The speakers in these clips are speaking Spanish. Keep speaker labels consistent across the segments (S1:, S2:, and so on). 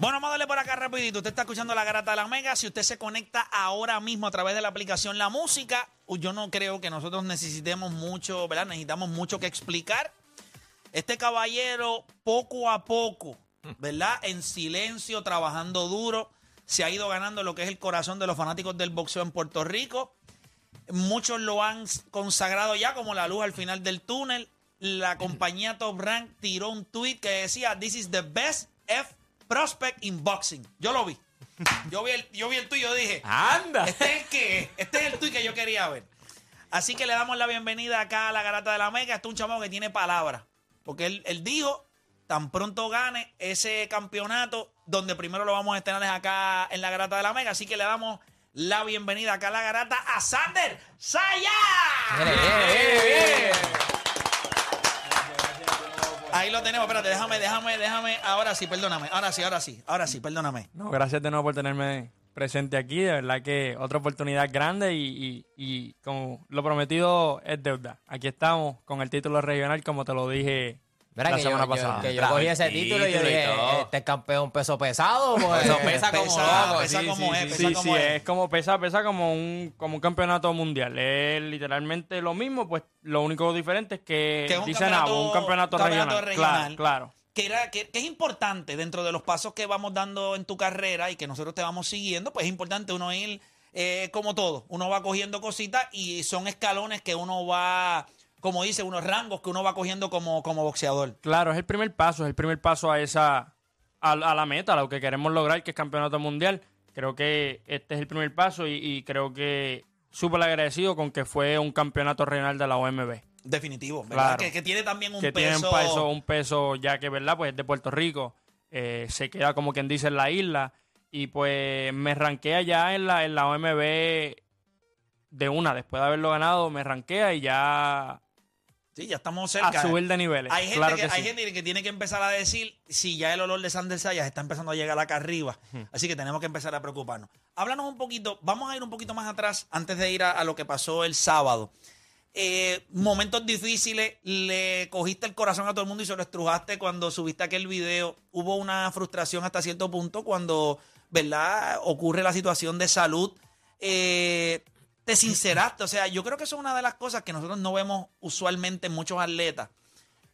S1: Bueno, vamos a darle por acá rapidito. Usted está escuchando la garata de la Mega. Si usted se conecta ahora mismo a través de la aplicación La Música, yo no creo que nosotros necesitemos mucho, ¿verdad? Necesitamos mucho que explicar. Este caballero, poco a poco, ¿verdad? En silencio, trabajando duro, se ha ido ganando lo que es el corazón de los fanáticos del boxeo en Puerto Rico. Muchos lo han consagrado ya como la luz al final del túnel. La compañía Top Rank tiró un tweet que decía, This is the best F prospect in boxing. Yo lo vi. Yo vi el, yo vi el tuyo y dije,
S2: ¡Anda!
S1: este es el que, este es el tweet que yo quería ver. Así que le damos la bienvenida acá a la Garata de la Mega. Este es un chamaco que tiene palabras. Porque él, él dijo, tan pronto gane ese campeonato, donde primero lo vamos a estrenar es acá en la Garata de la Mega. Así que le damos la bienvenida acá a la Garata a Sander Saya.
S2: Viene.
S1: Ahí lo tenemos, espérate, déjame, déjame, déjame. Ahora sí, perdóname. Ahora sí, ahora sí, ahora sí, perdóname.
S2: No, gracias de nuevo por tenerme presente aquí. De verdad que otra oportunidad grande y, y, y como lo prometido es deuda. Aquí estamos con el título regional, como te lo dije
S3: Mira
S2: la
S3: que
S2: semana
S3: yo, yo-
S2: pasada.
S3: que yo cogí ese título y yo
S4: y
S3: dije, este es campeón peso pesado. Pues,
S4: Eso pesa como
S1: Pesa,
S4: loco,
S1: pesa
S4: sí,
S1: como
S4: sí,
S1: es,
S4: sí,
S1: pesa
S2: Sí,
S1: como
S2: sí,
S1: es.
S2: es como pesa, pesa como un, como un campeonato mundial. Es literalmente lo mismo, pues lo único diferente es que,
S1: Que es un
S2: dicen
S1: campeonato-
S2: ah, un campeonato,
S1: campeonato
S2: regional.
S1: regional.
S2: Claro, claro.
S1: que, era, que, que es importante dentro de los pasos que vamos dando en tu carrera y que nosotros te vamos siguiendo, pues es importante uno ir eh, como todo. Uno va cogiendo cositas y son escalones que uno va, como dice, unos rangos que uno va cogiendo como, como boxeador.
S2: Claro, es el primer paso, es el primer paso a esa a, a la meta, a lo que queremos lograr, que es campeonato mundial. Creo que este es el primer paso y, y creo que súper agradecido con que fue un campeonato regional de la OMB.
S1: Definitivo, ¿verdad?
S2: Claro.
S1: Que, que tiene también un
S2: que tiene
S1: peso.
S2: un peso, un peso ya que, ¿verdad? Pues es de Puerto Rico, eh, se queda como quien dice en la isla y pues me ranquea ya en la, en la OMB de una, después de haberlo ganado, me ranquea y ya
S1: Sí, ya estamos cerca.
S2: a subir de niveles.
S1: Hay gente,
S2: claro
S1: que,
S2: que,
S1: hay
S2: sí.
S1: gente que tiene que empezar a decir si ya el olor de Sander Sayas está empezando a llegar acá arriba. Así que tenemos que empezar a preocuparnos. Háblanos un poquito, vamos a ir un poquito más atrás antes de ir a, a lo que pasó el sábado. Eh, momentos difíciles, le cogiste el corazón a todo el mundo y se lo estrujaste cuando subiste aquel video. Hubo una frustración hasta cierto punto cuando, ¿verdad? Ocurre la situación de salud. Eh, te sinceraste. O sea, yo creo que eso es una de las cosas que nosotros no vemos usualmente en muchos atletas.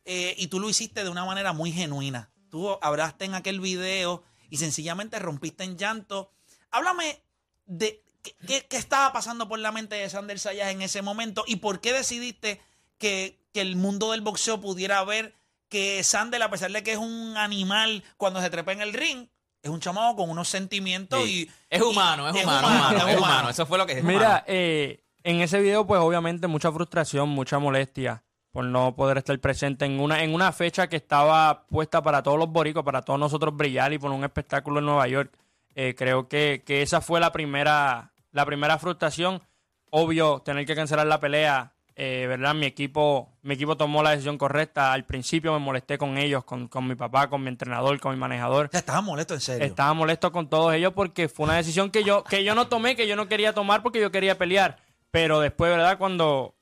S1: Eh, y tú lo hiciste de una manera muy genuina. Tú hablaste en aquel video y sencillamente rompiste en llanto. Háblame de qué, estaba pasando por la mente de Sander Sayas en ese momento y por qué decidiste que, que el mundo del boxeo pudiera ver que Sander, a pesar de que es un animal cuando se trepa en el ring, es un chamaco con unos sentimientos
S4: Sí.
S1: y...
S4: Es humano,
S1: y-
S4: es humano, humano, es humano. Eso fue lo que es.
S2: Mira, eh, en ese video, pues obviamente mucha frustración, mucha molestia por no poder estar presente en una, en una fecha que estaba puesta para todos los boricos, para todos nosotros brillar y por un espectáculo en Nueva York. Eh, creo que, que esa fue la primera, la primera frustración. Obvio, tener que cancelar la pelea, eh, ¿verdad? Mi equipo, mi equipo tomó la decisión correcta. Al principio me molesté con ellos, con, con mi papá, con mi entrenador, con mi manejador.
S1: O sea, estaba molesto en serio.
S2: Estaba molesto con todos ellos porque fue una decisión que yo, que yo no tomé, que yo no quería tomar porque yo quería pelear. Pero después, ¿verdad? Cuando,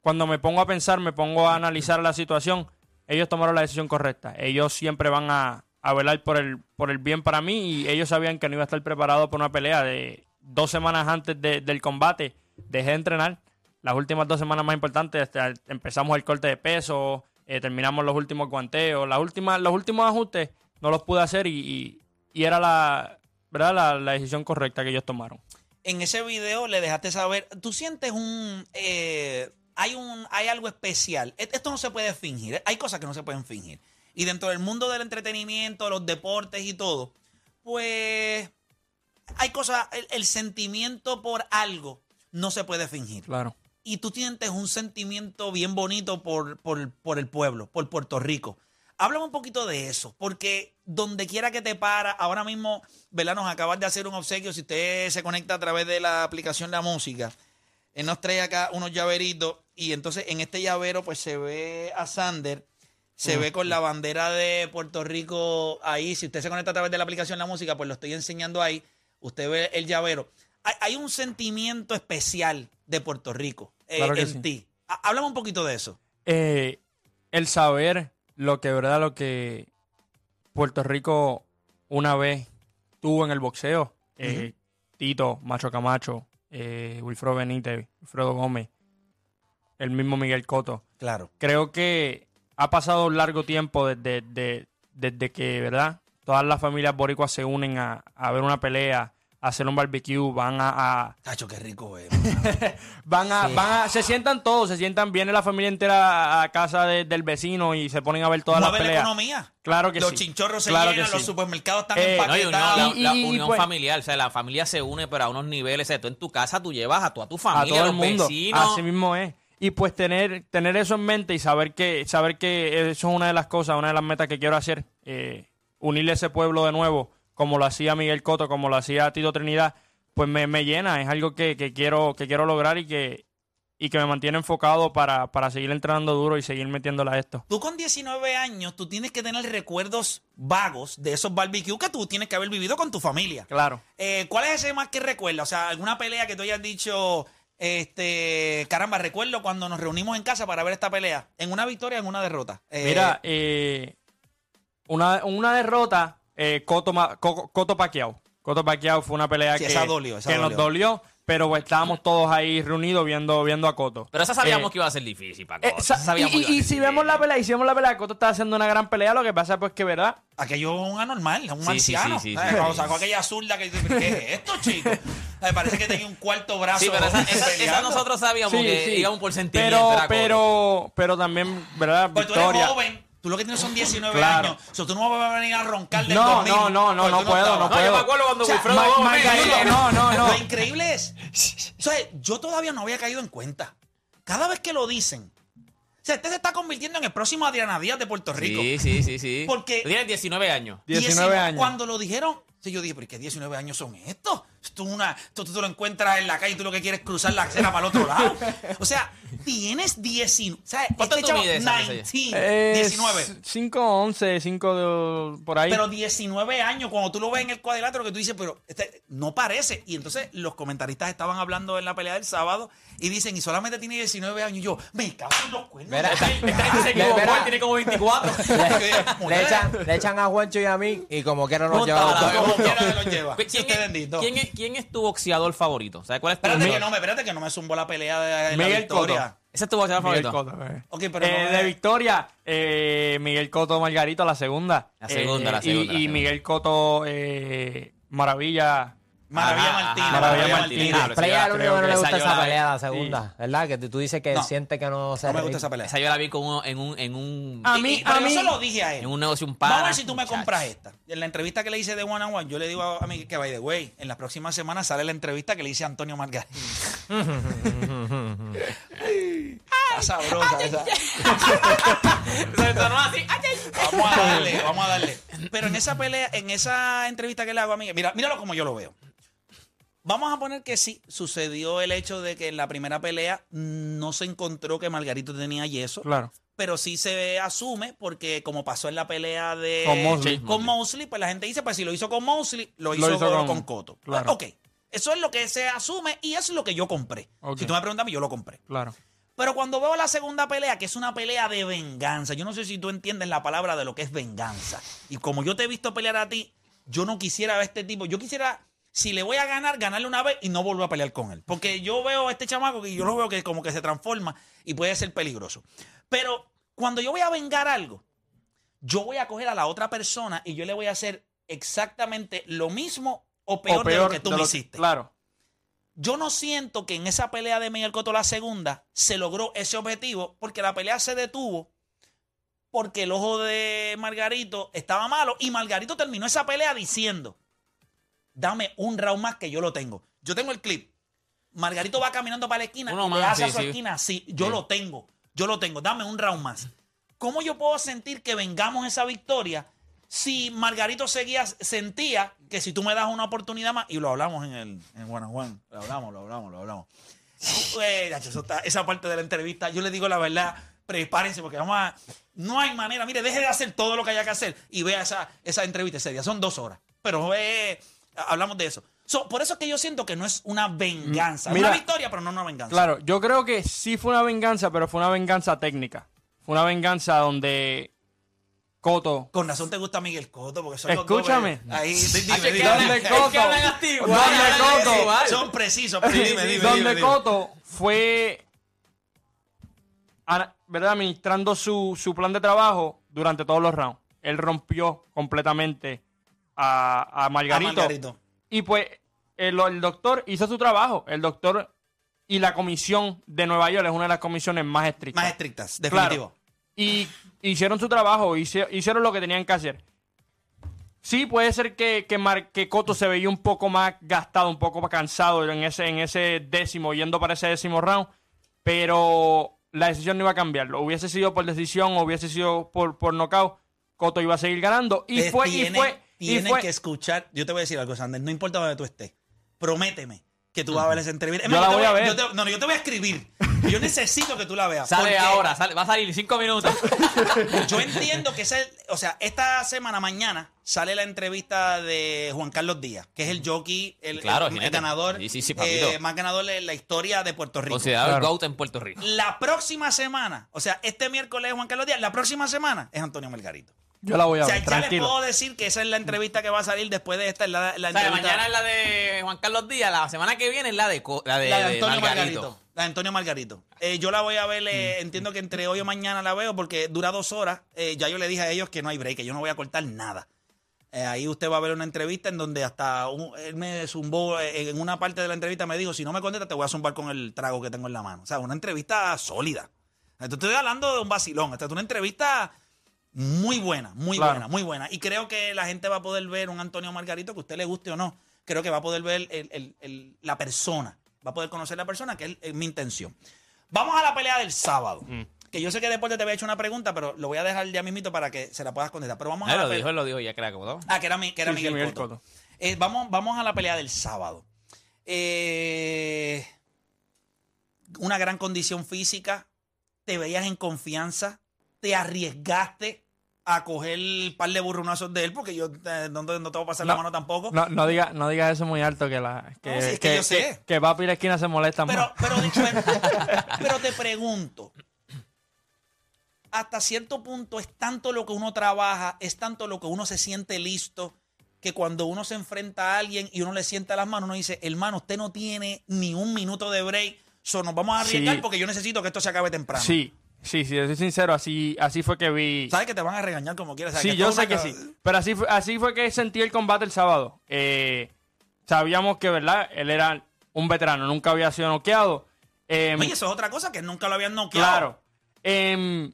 S2: cuando me pongo a pensar, me pongo a analizar la situación, ellos tomaron la decisión correcta. Ellos siempre van a, a velar por el, por el bien para mí y ellos sabían que no iba a estar preparado para una pelea. De dos semanas antes de- del combate, dejé de entrenar. Las últimas dos semanas más importantes, este, empezamos el corte de peso, eh, terminamos los últimos guanteos, las últimas, los últimos ajustes no los pude hacer y, y- y era la, ¿verdad? La, la decisión correcta que ellos tomaron.
S1: en ese video le dejaste saber, tú sientes un, eh, hay un, hay algo especial. E- Esto no se puede fingir. Hay cosas que no se pueden fingir. Y dentro del mundo del entretenimiento, los deportes y todo, pues hay cosas, el, el sentimiento por algo no se puede fingir.
S2: Claro.
S1: Y tú sientes un sentimiento bien bonito por, por, por el pueblo, por Puerto Rico. Háblame un poquito de eso, porque donde quiera que te para, ahora mismo, ¿verdad? Nos acabas de hacer un obsequio. Si usted se conecta a través de la aplicación La Música, él nos trae acá unos llaveritos y entonces en este llavero pues se ve a Sander, se ve con la bandera de Puerto Rico ahí. Si usted se conecta a través de la aplicación La Música, pues lo estoy enseñando ahí. Usted ve el llavero. Hay, hay un sentimiento especial de Puerto Rico
S2: Claro que
S1: en
S2: sí.
S1: ti. Há- Háblame un poquito de eso.
S2: Eh, el saber lo que, ¿verdad? Lo que Puerto Rico una vez tuvo en el boxeo. eh, Tito, Macho Camacho, eh, Wilfredo Benítez, Wilfredo Gómez, el mismo Miguel Coto.
S1: Claro.
S2: Creo que ha pasado un largo tiempo desde, de- desde que, ¿verdad? Todas las familias boricuas se unen a, a ver una pelea, a hacer un barbecue, van a- a,
S1: Tacho, qué rico es.
S2: Van a, van a, se sientan todos, se sientan, viene la familia entera a, casa de- del vecino y se ponen a ver todas las
S1: Mueve la
S2: peleas.
S1: economía.
S2: Claro que
S1: los
S2: sí.
S1: chinchorros se
S2: Claro
S1: llenan, los
S2: sí.
S1: supermercados están
S2: Eh,
S4: No, y
S1: empaquetados.
S4: la, la
S2: Y-
S4: unión
S2: pues-
S4: familiar, o sea, la familia se une, pero a unos niveles, o sea, tú en tu casa tú llevas a toda tu familia,
S2: a todo el
S4: los
S2: mundo.
S4: vecinos.
S2: Así mismo es. Y pues tener, tener eso en mente y saber que, saber que eso es una de las cosas, una de las metas que quiero hacer, eh, unirle a ese pueblo de nuevo, como lo hacía Miguel Coto, como lo hacía Tito Trinidad, pues me, me llena, es algo que, que quiero, que quiero lograr y que, y que me mantiene enfocado para, para seguir entrenando duro y seguir metiéndole a esto.
S1: Tú con 19 años, tú tienes que tener recuerdos vagos de esos barbecues que tú tienes que haber vivido con tu familia.
S2: Claro.
S1: Eh, ¿Cuál es ese más que recuerda? O sea, alguna pelea que tú hayas dicho, este, caramba, recuerdo cuando nos reunimos en casa para ver esta pelea. En una victoria, en una derrota. Eh,
S2: Mira, eh, una, una derrota, eh, Coto, Coto Pacquiao. Coto Pacquiao fue una pelea
S1: Sí,
S2: que,
S1: esa dolió, esa
S2: que nos
S1: dolió.
S2: pero pues, estábamos todos ahí reunidos viendo, viendo a Coto.
S4: Pero esa sabíamos
S2: Eh,
S4: que iba a ser difícil, Paco.
S2: eh,
S4: Esa sabíamos
S2: y, y- si vemos la pelea, y si vemos la pelea, Coto está haciendo una gran pelea, lo que pasa pues que, ¿verdad?
S1: Aquello es un anormal, un
S4: Sí, sí,
S1: anciano.
S4: sí, sí,
S1: ¿sabes?
S4: sí.
S1: Cuando sacó aquella zurda que dice, ¿qué es esto, chico? Me parece que tenía un cuarto brazo.
S4: Sí, pero esa, esa- nosotros sabíamos
S2: Sí,
S4: que
S2: sí.
S4: íbamos por sentimiento.
S2: Pero,
S4: era Coto.
S2: pero, pero también, ¿verdad?
S1: Pues tú eres
S2: Victoria.
S1: joven, tú lo que tienes son 19
S2: Claro.
S1: años. O sea, tú no vas a venir a roncar del
S2: No,
S1: 2000,
S2: no, no, no,
S1: porque
S2: no
S1: tú
S2: puedo,
S1: estabas.
S2: no
S4: No, yo
S2: puedo.
S4: me acuerdo cuando
S1: O sea,
S4: Wilfredo
S2: Ma-
S4: Gómez-
S2: Margarita, no, no, no.
S1: Lo increíble es, o sea, yo todavía no había caído en cuenta. Cada vez que lo dicen, o sea, este se está convirtiendo en el próximo Adriana Díaz de Puerto Rico.
S4: Sí, sí, sí, sí.
S1: Porque-
S4: Tú tienes 19 años.
S2: 19 años.
S1: Cuando lo dijeron, sí, yo dije, pero ¿qué 19 años son estos? Tú, una, tú, tú lo encuentras en la calle y tú lo que quieres es cruzar la acera para el otro lado. O sea, tienes 19. O sea,
S4: ¿Cuánto
S1: este
S4: tú mides, Alex?
S1: 19, 19.
S2: 5, 11, 5 de, por ahí.
S1: Pero 19 años, cuando tú lo ves en el cuadrilátero, que tú dices, pero este no parece. Y entonces los comentaristas estaban hablando en la pelea del sábado y dicen, y solamente tiene 19 años. Y yo, me cago en los cuernos.
S3: Mira.
S1: Este
S4: se equivocó,
S3: verá.
S4: tiene como 24.
S3: Le echan, le echan a Juancho y a mí y como quiera nos todo.
S1: Como quiera los lleva.
S4: ¿Quién, quién es- quién es tu boxeador favorito? ¿Sabes cuál es tu
S1: Espérate que no me, espérate que no me zumbó la pelea de la
S2: Miguel
S1: victoria.
S2: Cotto.
S4: Ese es tu boxeador
S2: Miguel
S4: favorito.
S2: Cotto, eh.
S1: Ok, pero
S2: Eh,
S1: no
S2: de Victoria, eh, Miguel Coto Margarito, la segunda.
S4: La segunda, la
S2: y-
S4: segunda, la
S2: Y,
S4: segunda.
S2: Miguel Coto eh, Maravilla.
S1: Maravilla
S4: Ajá,
S1: Martínez.
S4: ajá,
S2: Maravilla
S1: Maravilla
S2: Martínez.
S1: Martínez.
S4: Esa
S3: al
S4: yo-
S3: único que no le
S4: esa
S3: gusta esa
S4: la-
S3: pelea, la segunda, ¿verdad? Que tú, dices que
S1: No.
S3: siente que no se
S1: No me gusta esa pelea.
S4: Esa yo la vi con uno- en un, en un,
S2: A mí-
S1: y-
S2: a
S1: yo
S2: mí-
S1: se lo dije a él.
S4: en un negocio, un
S1: Vamos a ver si tú me compras esta. En la entrevista que le hice de One on One, yo le digo a, mí que, by the way, en las próximas semanas sale la entrevista que le hice a Antonio Margarita. Está sabrosa esa. Vamos a darle, vamos a darle. Pero en esa pelea, en esa entrevista que le hago a mí, mira, míralo como yo lo veo. Vamos a poner que sí, sucedió el hecho de que en la primera pelea no se encontró que Margarito tenía yeso.
S2: Claro.
S1: pero sí se asume porque como pasó en la pelea de
S2: Con Mosley.
S1: con Mosley, pues la gente dice, pues si lo hizo con Mosley, lo
S2: Lo
S1: hizo,
S2: hizo
S1: con,
S2: con-
S1: Cotto.
S2: claro.
S1: ok, eso es lo que se asume y eso es lo que yo compré.
S2: Ok.
S1: Si tú me preguntas yo lo compré.
S2: Claro.
S1: Pero cuando veo la segunda pelea, que es una pelea de venganza, yo no sé si tú entiendes la palabra de lo que es venganza. Y como yo te he visto pelear a ti, yo no quisiera ver a este tipo, yo quisiera, si le voy a ganar, ganarle una vez y no volver a pelear con él. Porque yo veo a este chamaco que yo lo veo que como que se transforma y puede ser peligroso. Pero cuando yo voy a vengar algo, yo voy a coger a la otra persona y yo le voy a hacer exactamente lo mismo o peor,
S2: O
S1: de lo que tú me
S2: lo-
S1: hiciste.
S2: Claro.
S1: Yo no siento que en esa pelea de Miguel Cotto la segunda se logró ese objetivo porque la pelea se detuvo porque el ojo de Margarito estaba malo y Margarito terminó esa pelea diciendo, dame un round más que yo lo tengo. Yo tengo el clip. Margarito va caminando para la esquina
S4: Uno
S1: y le hace a
S4: sí,
S1: su
S4: sí.
S1: esquina así. Yo
S4: Sí.
S1: lo tengo. Yo lo tengo. Dame un round más. ¿Cómo yo puedo sentir que vengamos esa victoria si Margarito seguía, sentía que si tú me das una oportunidad más, y lo hablamos en el en One, lo hablamos, lo hablamos, lo hablamos. Eh, esa parte de la entrevista, yo le digo la verdad, prepárense porque vamos a... No hay manera, mire, deje de hacer todo lo que haya que hacer y vea esa, esa entrevista ese día. Son dos horas, pero eh, hablamos de eso. So, por eso es que yo siento que no es una venganza.
S2: Mira,
S1: una victoria, pero no una venganza.
S2: Claro, yo creo que sí fue una venganza, pero fue una venganza técnica. Fue una venganza donde Coto.
S1: Con razón te gusta Miguel Coto, porque son los
S2: Escúchame.
S1: eh, Ahí, di- dime,
S4: Hacho, es que
S1: dime.
S4: hablan-
S2: ¿Dónde
S4: es
S2: Coto? ¿Dónde Coto?
S1: Son precisos, pero dime, dime, dime,
S2: donde. Coto fue ¿verdad? administrando su, su plan de trabajo durante todos los rounds. Él rompió completamente a, a Margarito.
S1: A Margarito.
S2: Y pues el, el doctor hizo su trabajo. El doctor y la comisión de Nueva York es una de las comisiones más estrictas.
S1: Más estrictas,
S2: Claro.
S1: definitivo.
S2: Y hicieron su trabajo, hice- hicieron lo que tenían que hacer. Sí, puede ser que, que, Mar- que Coto se veía un poco más gastado, un poco más cansado en ese, en ese décimo, yendo para ese décimo round, pero la decisión no iba a cambiarlo. Hubiese sido por decisión o hubiese sido por, por knockout, Coto iba a seguir ganando. Y fue, y fue, fue.
S1: que escuchar. Yo te voy a decir algo, Sander. No importa donde tú estés. Prométeme que tú vas a ver esa entrevista. Es
S2: Yo
S1: más,
S2: la
S1: te
S2: voy a ver.
S1: yo te- no, no, yo te voy a escribir. Yo necesito que tú la veas.
S4: Sale
S1: porque
S4: ahora, sale- va a salir cinco minutos.
S1: Yo entiendo que ese, o sea, esta semana, mañana, sale la entrevista de Juan Carlos Díaz, que es el jockey, el,
S4: Claro,
S1: el- el
S4: jinete.
S1: ganador,
S4: Sí, sí, sí, papito.
S1: eh, más ganador en la historia de Puerto Rico.
S4: Considerado
S2: Claro.
S4: el GOAT en Puerto Rico.
S1: La próxima semana, o sea, este miércoles es Juan Carlos Díaz, la próxima semana es Antonio Melgarito.
S2: Yo la voy a
S1: O sea,
S2: ver,
S1: ya les
S2: tranquilo.
S1: puedo decir que esa es la entrevista que va a salir después de esta, es la, la
S4: O sea,
S1: entrevista.
S4: mañana es la de Juan Carlos Díaz, la semana que viene es la de, la de,
S1: la de
S4: de
S1: Antonio
S4: Margarito.
S1: Margarito. La de Antonio Margarito. Eh, yo la voy a ver, eh, entiendo que entre hoy o mañana la veo porque dura dos horas. Eh, ya yo le dije a ellos que no hay break, que yo no voy a cortar nada. Eh, ahí usted va a ver una entrevista en donde hasta un- él me zumbó, eh, en una parte de la entrevista me dijo, si no me contestas te voy a zumbar con el trago que tengo en la mano. O sea, una entrevista sólida. Esto estoy hablando de un vacilón. Esta es una entrevista muy buena, muy
S2: Claro.
S1: buena, muy buena. Y creo que la gente va a poder ver un Antonio Margarito, que a usted le guste o no. Creo que va a poder ver el- el- el- la persona. Va a poder conocer la persona, que es, es mi intención. Vamos a la pelea del sábado.
S2: Mm.
S1: Que yo sé que después te había hecho una pregunta, pero lo voy a dejar ya mismito para que se la puedas contestar. Pero vamos a la
S4: lo
S1: pelea.
S4: dijo, lo dijo ya, creo, ¿no?
S1: Ah, que era, mi- que era
S2: Sí, sí,
S1: Miguel,
S2: Miguel
S1: Cotto.
S2: Cotto.
S1: Eh, vamos, vamos a la pelea del sábado. Eh, una gran condición física. Te veías en confianza. Te arriesgaste a coger el par de burronazos de él, porque yo eh, no, no te voy a pasar la
S2: No,
S1: mano tampoco.
S2: No, no digas no digas eso muy alto que la que,
S1: No, sí, es que yo sé.
S2: que la esquina se molesta
S1: Pero,
S2: más.
S1: pero, pero, pero te pregunto, hasta cierto punto es tanto lo que uno trabaja, es tanto lo que uno se siente listo, que cuando uno se enfrenta a alguien y uno le sienta las manos, uno dice, hermano, usted no tiene ni un minuto de break, so nos vamos a arriesgar
S2: Sí.
S1: porque yo necesito que esto se acabe temprano.
S2: Sí, sí, sí, soy sincero, así así fue que vi.
S1: Sabes que te van a regañar como quieras.
S2: Sí, yo sé que sí. Pero así fue, así fue que sentí el combate el sábado. Eh, sabíamos que, ¿verdad? Él era un veterano, nunca había sido noqueado. Em,
S1: Oye, eso es otra cosa que nunca lo habían noqueado.
S2: Claro. Em,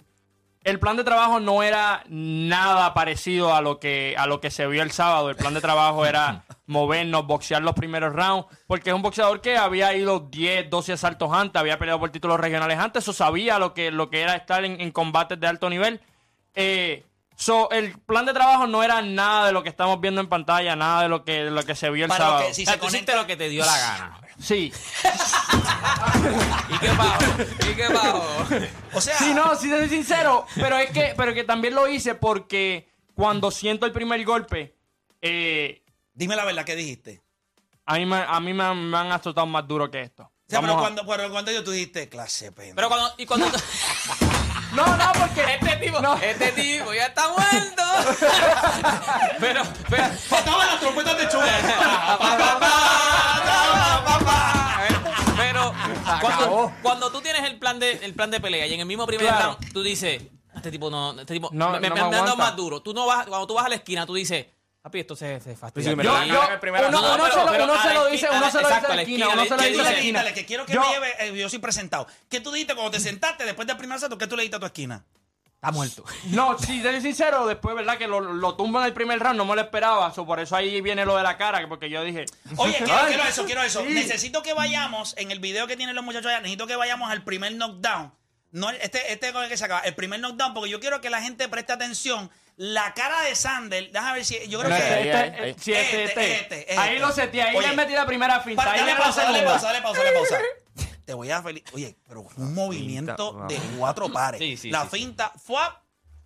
S2: el plan de trabajo no era nada parecido a lo que a lo que se vio el sábado. El plan de trabajo era movernos, boxear los primeros rounds, porque es un boxeador que había ido 10, 12 asaltos antes, había peleado por títulos regionales antes, eso sabía lo que, lo que era estar en, en combates de alto nivel. Eh, so, el plan de trabajo no era nada de lo que estamos viendo en pantalla, nada de lo que, de lo que se vio el
S1: Para
S2: sábado.
S1: que- si
S4: O sea,
S1: se
S4: tú hiciste
S1: conecta-
S4: lo que te dio la gana.
S2: Sí.
S4: ¿Y qué bajo? ¿Y qué bajo?
S1: O sea,
S2: Sí, no, sí, soy sincero. Pero es que, pero que también lo hice porque cuando siento el primer golpe, eh,
S1: dime la verdad, ¿qué dijiste?
S2: a mí, me, a mí me, han- me han azotado más duro que esto.
S1: O sea, pero
S2: Vamos a-
S1: cuando, pero cuando yo tú dijiste, clase pena.
S4: Pero cuando, y cuando
S2: No, no, No.
S4: este tipo ya está muerto. pero, pero,
S1: Faltaban las trompetas de
S4: pero cuando, cuando tú tienes el plan de el plan de pelea y en el mismo primer
S2: Claro.
S4: round tú dices, este tipo no, este tipo
S2: No,
S4: me,
S2: no
S4: me- han dado más duro. Tú no vas, cuando tú vas a la esquina, tú dices, papi, esto se, se fastidia.
S2: Yo, yo, uno, uno
S4: No,
S2: se lo, uno se dice, uno se lo dice a la esquina, uno se lo
S4: ¿qué
S2: dice a la esquina.
S1: que quiero que
S2: Yo-
S1: me lleve, eh, yo soy presentado. ¿Qué tú dijiste cuando te sentaste después del primer asalto? ¿Qué tú le dijiste a tu esquina?
S4: Está muerto.
S2: No, si soy sincero, después, ¿verdad? Que lo, lo tumban en el primer round, no me lo esperaba. so, por eso ahí viene lo de la cara, porque yo dije...
S1: Oye, quiero, eso, quiero eso.
S2: sí.
S1: Necesito que vayamos, en el video que tienen los muchachos allá, necesito que vayamos al primer knockdown. No, este, este con el que se acaba, el primer knockdown, porque yo quiero que la gente preste atención. La cara de Sander, déjame ver si. Yo creo
S2: No,
S1: que.
S2: este,
S3: ahí,
S2: este, sí, este,
S1: Este,
S2: este.
S1: este,
S2: Ahí lo seteé, ahí
S1: Oye,
S2: le metí la primera finta,
S1: Para-
S2: ahí
S1: dale pausa, dale pausa, dale pausa, dale pausa. Te voy a feliz. Oye, pero fue un movimiento
S3: Finta,
S1: de cuatro pares.
S4: Sí, sí,
S1: la
S4: sí, sí.
S1: finta fue.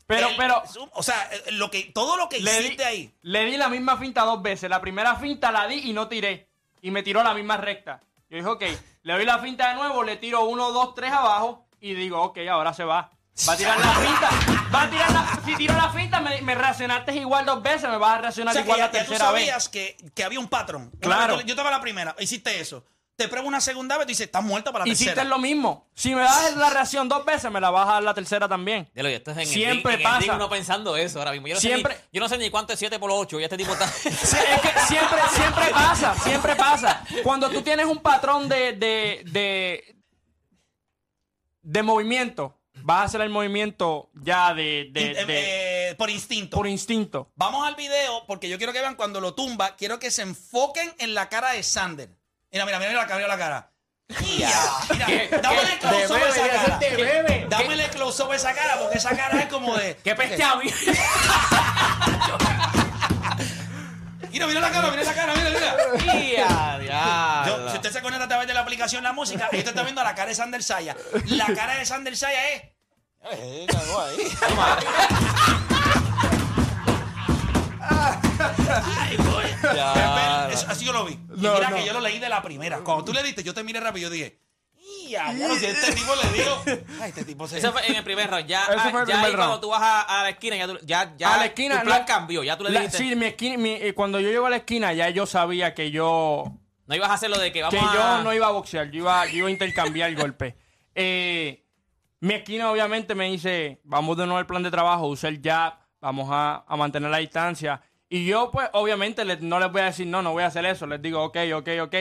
S2: Pero,
S1: el-
S2: pero...
S1: O sea, lo que, todo lo que
S2: Le di,
S1: hiciste ahí.
S2: le di la misma finta dos veces. La primera finta la di y no tiré. Y me tiró la misma recta. Yo dije, ok, le doy la finta de nuevo, le tiro uno, dos, tres abajo y digo, ok, ahora se va. Va a tirar la finta. Va a tirar la. Si tiro la finta, me, me reaccionaste igual dos veces, me vas a
S1: O
S2: reaccionar
S1: sea, que
S2: igual
S1: ya,
S2: la
S1: tú
S2: tercera vez.
S1: sabías que, que había un patrón.
S2: Claro.
S1: Yo, yo estaba la primera, hiciste eso. Te pruebo una segunda vez, tú dices, estás muerta para la
S2: Hiciste
S1: tercera.
S2: lo mismo. Si me das la reacción dos veces, me la vas a dar la tercera también.
S4: Ya lo esto es en
S2: Siempre
S4: el ring, en el ring
S2: pasa.
S4: uno pensando eso ahora mismo. Yo no,
S2: Siempre-
S4: Sé ni, yo no sé ni cuánto es 7 por 8 y este tipo está...
S2: Sí, es que siempre, siempre pasa, siempre pasa. Cuando tú tienes un patrón de, de, de, de movimiento, vas a hacer el movimiento ya de, de-
S1: eh,
S2: de-
S1: eh, por instinto.
S2: por instinto.
S1: Vamos al video porque yo quiero que vean cuando lo tumba. Quiero que se enfoquen en la cara de Sander. Mira, mira, mira la cara, mira la cara. Mira, mira, dámele
S4: ¿Qué?
S1: close-up a esa cara.
S3: bebé.
S1: Dámele close-up a esa cara porque esa cara es como de.
S4: ¡Qué pescado!
S1: Mira, mira la cara, mira la cara, mira, mira.
S4: ¡Ya, diablo!
S1: Yo, si usted se conecta a través de la aplicación La Música, usted está viendo la cara de Sander Saya. La cara de Sander Saya es. Eh, ahí. Y
S2: No,
S1: mira
S2: no.
S1: que yo lo leí de la primera. Cuando tú le diste, yo te miré rápido y yo dije, ¡Ya! Ya no este tipo le digo. Ay, este tipo se.
S4: Eso fue en el primer round. Ya,
S2: Ese
S4: ah,
S2: fue el
S4: ya
S2: primer
S4: ahí cuando tú vas a, a la esquina, ya, tú- ya, ya
S2: a la esquina,
S4: tu plan cambió. Ya tú le
S2: La-
S4: dijiste,
S2: sí, mi esquina, mi- eh, cuando yo llego a la esquina, ya yo sabía que yo
S4: no ibas a hacer lo de que vamos
S2: que
S4: a...
S2: yo no iba a boxear, yo iba, yo iba a intercambiar golpes. Eh, mi esquina obviamente me dice, vamos de nuevo al plan de trabajo, usa el jab, vamos a, a mantener la distancia. Y yo pues obviamente le- no les voy a decir, no, no voy a hacer eso, les digo, ok, ok, ok.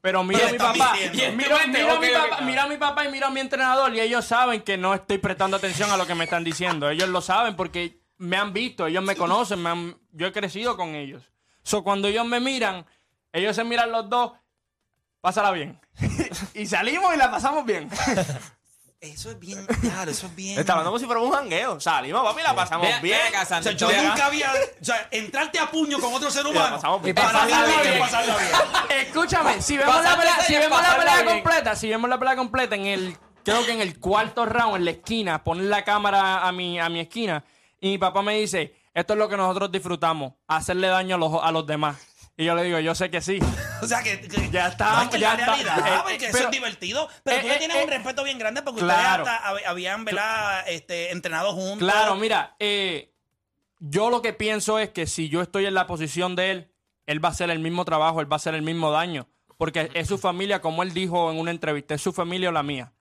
S2: Pero miro a mi papá, miro,
S4: Y
S2: miro a mi papá,
S4: ok.
S2: miro a mi papá y miro a mi entrenador y ellos saben que no estoy prestando atención a lo que me están diciendo. Ellos lo saben porque me han visto, ellos me conocen, me han- yo he crecido con ellos. So, cuando ellos me miran, ellos se miran los dos, pásala bien. y salimos y la pasamos bien.
S1: Eso es bien, claro, eso es bien.
S3: Está hablando como si fuera un jangueo. Salimos, papi, la pasamos
S4: Ve-
S3: bien.
S4: ve acá,
S1: O sea,
S4: Sander,
S1: yo nunca había. O sea, entrarte a puño con otro ser humano.
S3: pasamos bien.
S1: Para mí
S2: Pasarla
S1: hay que
S2: bien.
S1: pasarla bien.
S2: Escúchame, si vemos la
S4: Pasarte
S2: pelea,
S4: esa
S2: si
S4: y
S2: vemos la
S4: pasarla
S2: pelea
S4: bien.
S2: completa, si vemos la pelea completa en el, creo que en el cuarto round, en la esquina, poner la cámara a mi, a mi esquina, y mi papá me dice, esto es lo que nosotros disfrutamos, hacerle daño a los, a los demás. Y yo le digo, yo sé que sí.
S1: O sea, que, que-
S2: Ya está,
S1: No, es que
S2: ya
S1: la
S2: está.
S1: realidad,
S2: Eh,
S1: porque
S2: eh,
S1: eso
S2: pero-
S1: es divertido. Pero
S2: eh,
S1: tú le
S2: eh,
S1: tienes
S2: eh,
S1: un respeto bien grande porque
S2: claro.
S1: ustedes hasta hab- habían, ¿verdad? Este, entrenado juntos.
S2: Claro, mira, eh, yo lo que pienso es que si yo estoy en la posición de él, él va a hacer el mismo trabajo, él va a hacer el mismo daño. Porque es su familia, como él dijo en una entrevista, es su familia o la mía.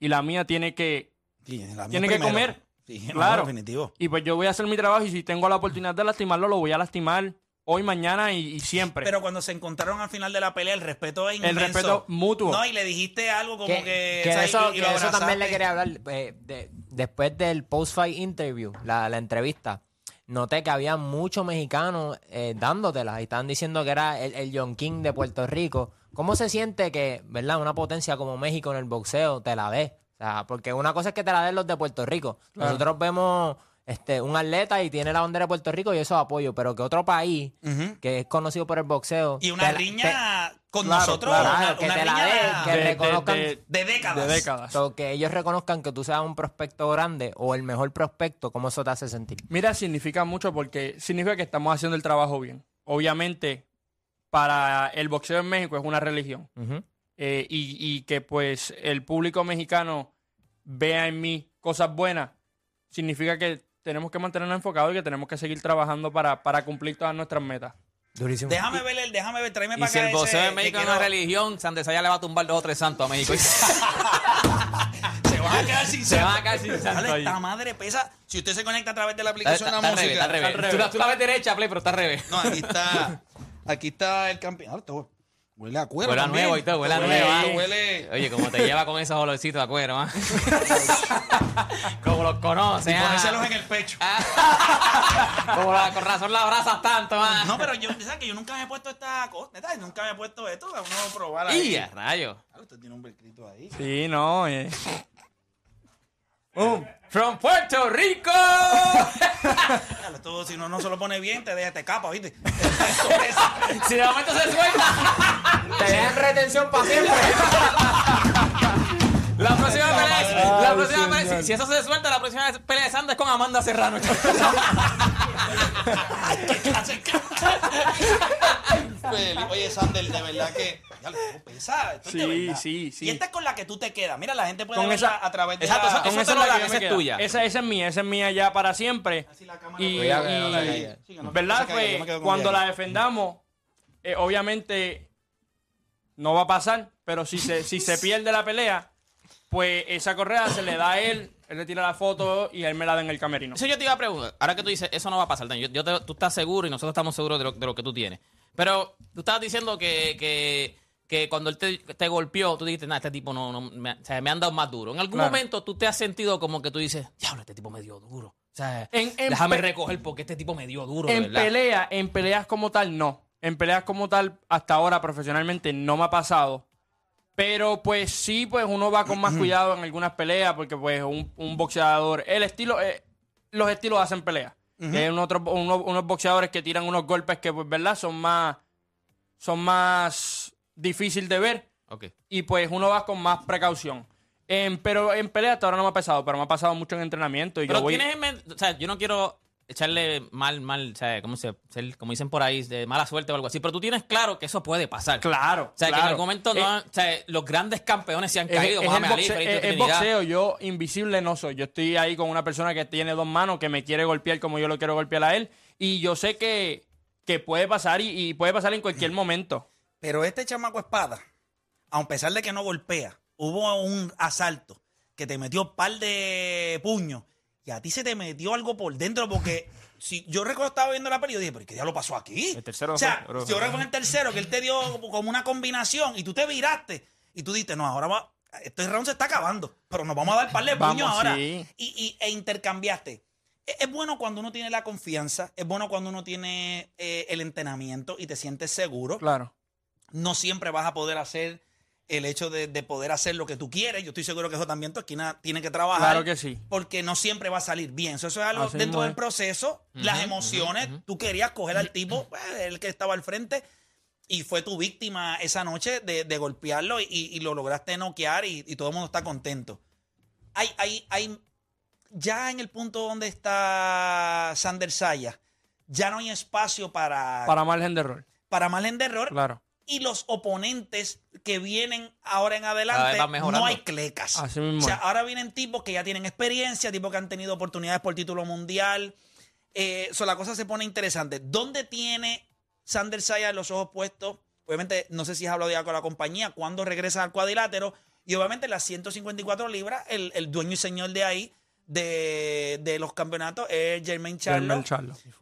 S2: Y la mía tiene que...
S1: Sí, la mía
S2: Tiene que comer.
S1: Sí,
S2: Claro.
S1: definitivo.
S2: Y pues yo voy a hacer mi trabajo y si tengo la oportunidad de lastimarlo, lo voy a lastimar hoy, mañana y, y siempre.
S1: Pero cuando se encontraron al final de la pelea, el respeto es inmenso.
S2: respeto mutuo.
S1: No, y le dijiste algo como que...
S3: que,
S1: o
S3: que
S1: sea,
S3: de
S1: y-
S3: eso,
S1: y
S3: que
S1: lo
S3: de eso también le quería hablar. eh, de- después del post-fight interview, la, la entrevista, noté que había muchos mexicanos eh, dándotelas y estaban diciendo que era el, el John King de Puerto Rico. ¿Cómo se siente que, verdad, una potencia como México en el boxeo te la dé? O sea, porque una cosa es que te la den los de Puerto Rico. Nosotros vemos este, un atleta y tiene la bandera de Puerto Rico y eso apoyo, pero que otro país que es conocido por el boxeo.
S1: Y una
S3: te
S1: riña con
S2: Claro,
S1: nosotros,
S3: claro,
S1: una,
S3: que
S1: una
S3: te la
S1: riña de-
S3: que
S2: de,
S3: reconozcan-
S2: de-
S1: de décadas.
S2: de décadas.
S3: So, que ellos reconozcan que tú seas un prospecto grande o el mejor prospecto, ¿cómo eso te hace sentir?
S2: Mira, significa mucho porque significa que estamos haciendo el trabajo bien. Obviamente, para el boxeo en México es una religión. Eh, y, y que pues el público mexicano vea en mí cosas buenas, significa que tenemos que mantenernos enfocados y que tenemos que seguir trabajando para, para cumplir todas nuestras metas.
S3: Durísimo.
S1: Déjame ver, el- déjame ver, tráeme
S4: Y
S1: para
S4: si
S1: acá
S4: el boxeo en México es una religión, Sandesaya le va a tumbar dos o tres santos a México.
S1: Se van a quedar sin
S4: Se
S1: santo.
S4: van a quedar sin santo
S1: esta madre pesa. Si usted se conecta a través de la
S4: Está,
S1: aplicación de
S4: está
S1: la
S4: al revés,
S1: música.
S4: está al revés.
S2: al revés.
S4: Tú, la, tú la ves derecha, Play, pero está al revés.
S1: No, aquí está. Aquí está el campeón. Ah, Huele a cuero.
S4: Huele a
S1: también.
S4: nuevo y todo, huele a
S1: Huele-
S4: nuevo, ah.
S1: Huele.
S4: Oye, como te lleva con esos olorcitos de cuero, ¿ah? como los conoces,
S1: Y
S4: ¿ah?
S1: ponérselos en el pecho.
S4: Como la, con razón la abrazas tanto, ¿ah?
S1: No, pero yo, ¿sabes que yo nunca me he puesto esta cosa? Neta, Nunca me he puesto esto. A uno probar ahí.
S4: ¡Y a rayo!
S1: Ah, Usted tiene un velcrito ahí.
S2: Sí, no. eh.
S4: ¡From Puerto Rico!
S1: Esto, si no, no se lo pone bien, te deja, te capa, ¿viste? Es-
S4: si de momento se suelta,
S3: Te dejan retención para siempre.
S4: la próxima pelea es- la próxima pelea, si, si eso se suelta, la próxima pelea de Sanders con Amanda Serrano.
S1: Feliz. Oye, Sander, de verdad que. Ya lo pesa. Esto es de
S2: Sí,
S1: verdad.
S2: sí, sí.
S1: Y esta es con la que tú te quedas. Mira, la gente puede
S2: Con
S1: verla
S2: esa-
S1: a través de
S4: Exacto,
S1: la-
S2: Con
S4: eso
S2: esa
S4: te lo
S2: es la que
S4: esa es tuya.
S2: Esa, esa es mía, esa es mía ya para siempre.
S1: Así la cámara
S2: Y,
S3: que
S2: y-.
S1: Sí, que no-
S2: ¿verdad?
S1: me
S2: Pues cuando la defendamos, eh, obviamente no va a pasar, pero si se, si se pierde la pelea, pues esa correa se le da a él, él le tira la foto y él me la da en el camerino.
S4: Eso yo te iba a preguntar. Ahora que tú dices, eso no va a pasar. Yo, yo te- tú estás seguro y nosotros estamos seguros de lo, de lo que tú tienes. Pero tú estabas diciendo que, que, que cuando él te, te golpeó, tú dijiste, nah, este tipo no, no me, o sea, me han dado más duro. En algún
S2: Claro.
S4: momento tú te has sentido como que tú dices, diablo, este tipo me dio duro. O sea,
S2: En- en
S4: déjame recoger porque este tipo me dio duro.
S2: En
S4: verdad.
S2: pelea, en peleas como tal, no. En peleas como tal, hasta ahora profesionalmente no me ha pasado. Pero pues sí, pues uno va con más cuidado en algunas peleas porque pues un, un boxeador, el estilo, eh, los estilos hacen peleas. Y hay unos, otros- unos, unos boxeadores que tiran unos golpes que pues verdad son más, son más difícil de ver
S4: Ok.
S2: y pues uno va con más precaución. En- pero en pelea hasta ahora no me ha pasado, pero me ha pasado mucho en entrenamiento y
S4: Pero
S2: yo voy...
S4: tienes en mente, o sea, yo no quiero echarle mal, mal, o sea, ¿cómo se, ser- como dicen por ahí, de mala suerte o algo así, pero tú tienes claro que eso puede pasar.
S2: Claro,
S4: O sea, que en algún momento no
S2: Eh,
S4: han- o sea, los grandes campeones se han
S2: Es,
S4: caído.
S2: es el
S4: Ali,
S2: es- es
S4: Trinidad.
S2: boxeo, yo invisible no soy. Yo estoy ahí con una persona que tiene dos manos, que me quiere golpear como yo lo quiero golpear a él. Y yo sé que, que puede pasar y, y puede pasar en cualquier momento.
S1: Pero este chamaco espada, a pesar de que no golpea, hubo un asalto que te metió par de puños y a ti se te metió algo por dentro porque si yo recuerdo estaba viendo la peli yo dije, pero ¿qué diablo pasó aquí?
S2: El tercero
S1: o sea,
S2: fue,
S1: si ahora con el tercero que él te dio como- una combinación y tú te viraste y tú dijiste, no, ahora va, este round se está acabando, pero nos vamos a dar par de
S2: Vamos,
S1: puños ahora.
S2: sí.
S1: Y, y- e intercambiaste. Es es bueno cuando uno tiene la confianza, es bueno cuando uno tiene eh, el entrenamiento y te sientes seguro
S2: Claro.
S1: no siempre vas a poder hacer el hecho de, de poder hacer lo que tú quieres. Yo estoy seguro que eso también tu esquina tiene que trabajar.
S2: Claro que sí.
S1: Porque no siempre va a salir bien. Eso, eso es algo
S2: Así
S1: dentro del
S2: es.
S1: proceso, las emociones. Tú querías coger al tipo, pues, el que estaba al frente, y fue tu víctima esa noche de, de golpearlo y, y lo lograste noquear y, y todo el mundo está contento. Hay, hay, hay, ya en el punto donde está Sander Saya, ya no hay espacio para,
S2: Para margen de error.
S1: para margen de error
S2: Claro.
S1: Y los oponentes que vienen ahora en adelante no hay clecas.
S2: Así mismo
S1: O sea, ahora vienen tipos que ya tienen experiencia, tipos que han tenido oportunidades por título mundial. Eh, so, la cosa se pone interesante. ¿Dónde tiene Sander Saya los ojos puestos? Obviamente, no sé si has hablado ya con la compañía, cuándo regresa al cuadrilátero. Y obviamente las 154 libras, el, el dueño y señor de ahí, de, de los campeonatos, es Jermaine Charlo.